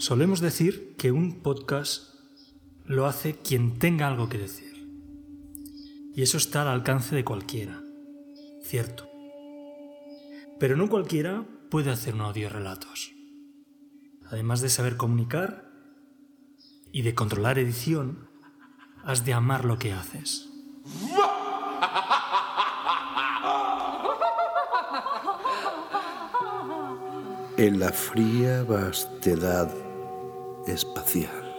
Solemos decir que un podcast lo hace quien tenga algo que decir. Y eso está al alcance de cualquiera. Cierto. Pero no cualquiera puede hacer un audio relatos. Además de saber comunicar y de controlar edición, has de amar lo que haces. En la fría vastedad espacial.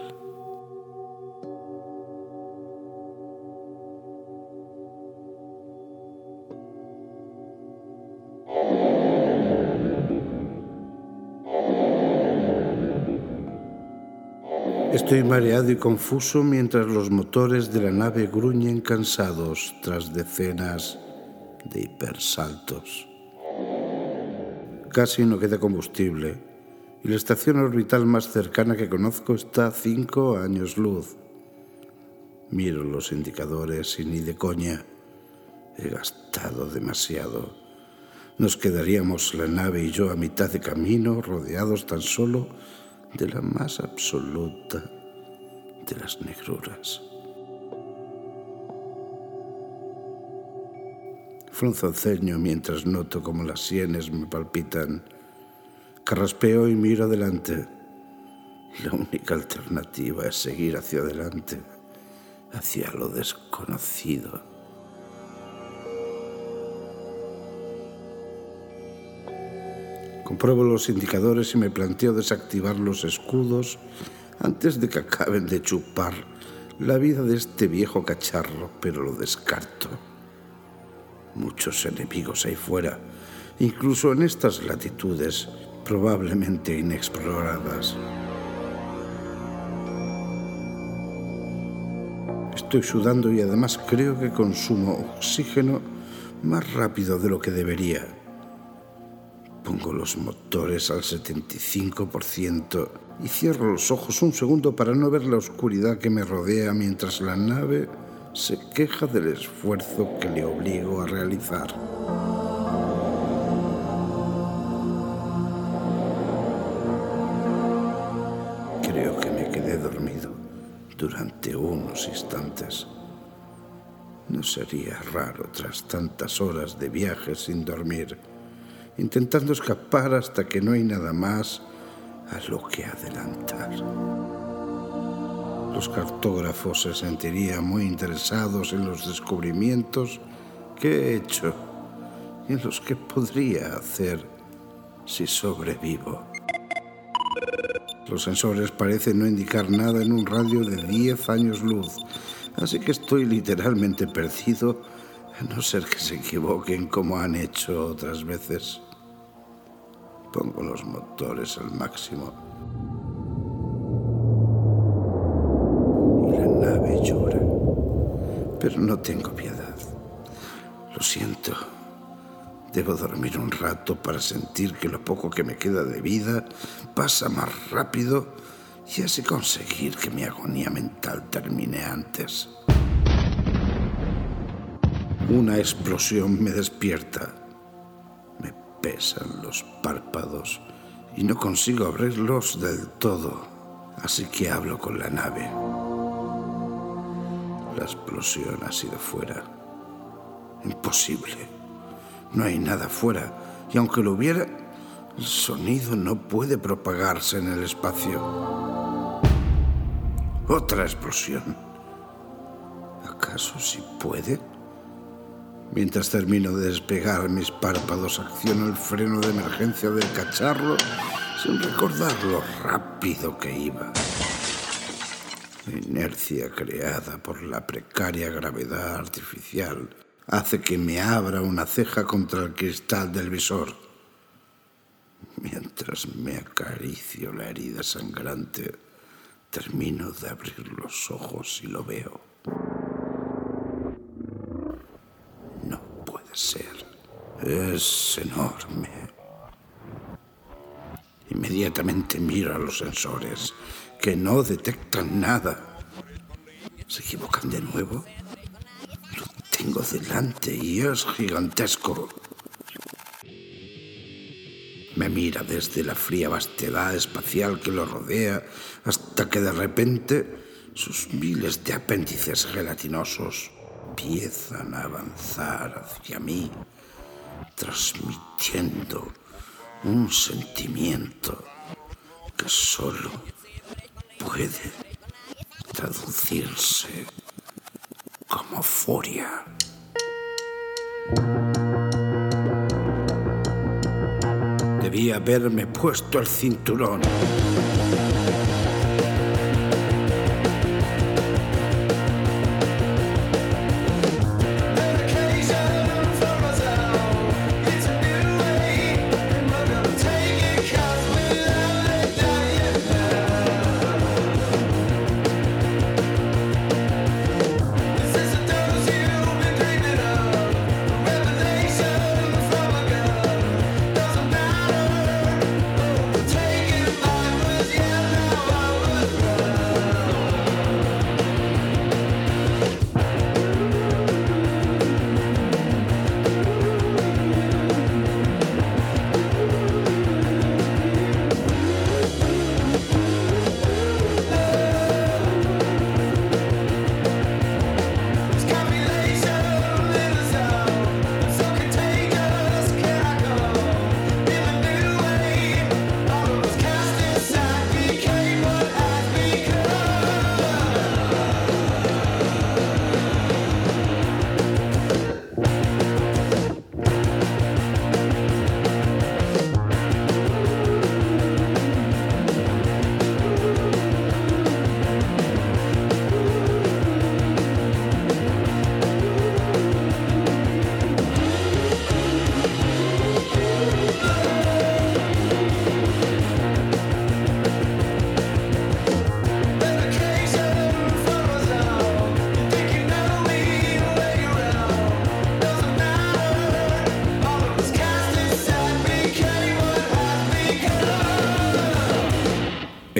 Estoy mareado y confuso mientras los motores de la nave gruñen cansados tras decenas de hipersaltos. Casi no queda combustible y la estación orbital más cercana que conozco está a cinco años luz. Miro los indicadores y ni de coña. He gastado demasiado. Nos quedaríamos la nave y yo a mitad de camino, rodeados tan solo de la más absoluta de las negruras. Frunzo el ceño mientras noto como las sienes me palpitan. Carraspeo y miro adelante. La única alternativa es seguir hacia adelante, hacia lo desconocido. Compruebo los indicadores y me planteo desactivar los escudos antes de que acaben de chupar la vida de este viejo cacharro, pero lo descarto. Muchos enemigos ahí fuera, incluso en estas latitudes probablemente inexploradas. Estoy sudando y además creo que consumo oxígeno más rápido de lo que debería. Pongo los motores al 75% y cierro los ojos un segundo para no ver la oscuridad que me rodea mientras la nave se queja del esfuerzo que le obligo a realizar. Durante unos instantes. No sería raro tras tantas horas de viaje sin dormir intentando escapar hasta que no hay nada más a lo que adelantar. Los cartógrafos se sentirían muy interesados en los descubrimientos que he hecho y en los que podría hacer si sobrevivo. Los sensores parecen no indicar nada en un radio de 10 años luz, así que estoy literalmente perdido a no ser que se equivoquen como han hecho otras veces. Pongo los motores al máximo. La nave llora. Pero no tengo piedad. Lo siento. Debo dormir un rato para sentir que lo poco que me queda de vida pasa más rápido y así conseguir que mi agonía mental termine antes. Una explosión me despierta. Me pesan los párpados y no consigo abrirlos del todo, así que hablo con la nave. La explosión ha sido fuera. Imposible. No hay nada fuera, y aunque lo hubiera, el sonido no puede propagarse en el espacio. Otra explosión. ¿Acaso sí puede? Mientras termino de despegar mis párpados, acciono el freno de emergencia del cacharro sin recordar lo rápido que iba. La inercia creada por la precaria gravedad artificial hace que me abra una ceja contra el cristal del visor. Mientras me acaricio la herida sangrante, termino de abrir los ojos y lo veo. ser. Es enorme. Inmediatamente miro a los sensores, que no detectan nada. ¿Se equivocan de nuevo? Tengo delante y es gigantesco. Me mira desde la fría vastedad espacial que lo rodea hasta que de repente sus miles de apéndices gelatinosos empiezan a avanzar hacia mí, transmitiendo un sentimiento que solo puede traducirse como furia. Debía haberme puesto el cinturón.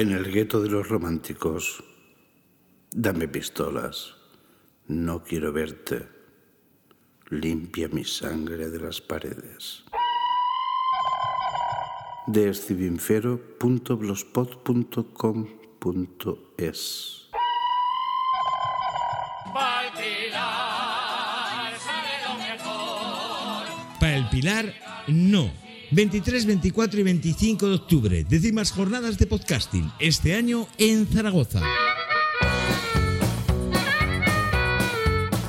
En el gueto de los románticos, dame pistolas. No quiero verte. Limpia mi sangre de las paredes. De escivinfero.blogspot.com.es Para el Pilar, no. 23, 24 y 25 de octubre, décimas jornadas de podcasting, este año en Zaragoza.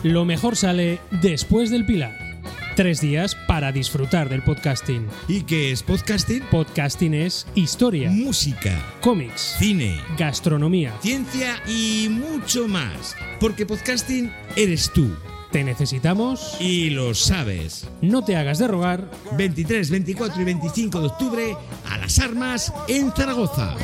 Lo mejor sale después del Pilar. Tres días para disfrutar del podcasting. ¿Y qué es podcasting? Podcasting es historia, Música, cómics, cine, gastronomía. ciencia y mucho más. Porque podcasting eres tú. Te necesitamos. Y lo sabes. No te hagas de rogar. 23, 24 y 25 de octubre a las armas en Zaragoza.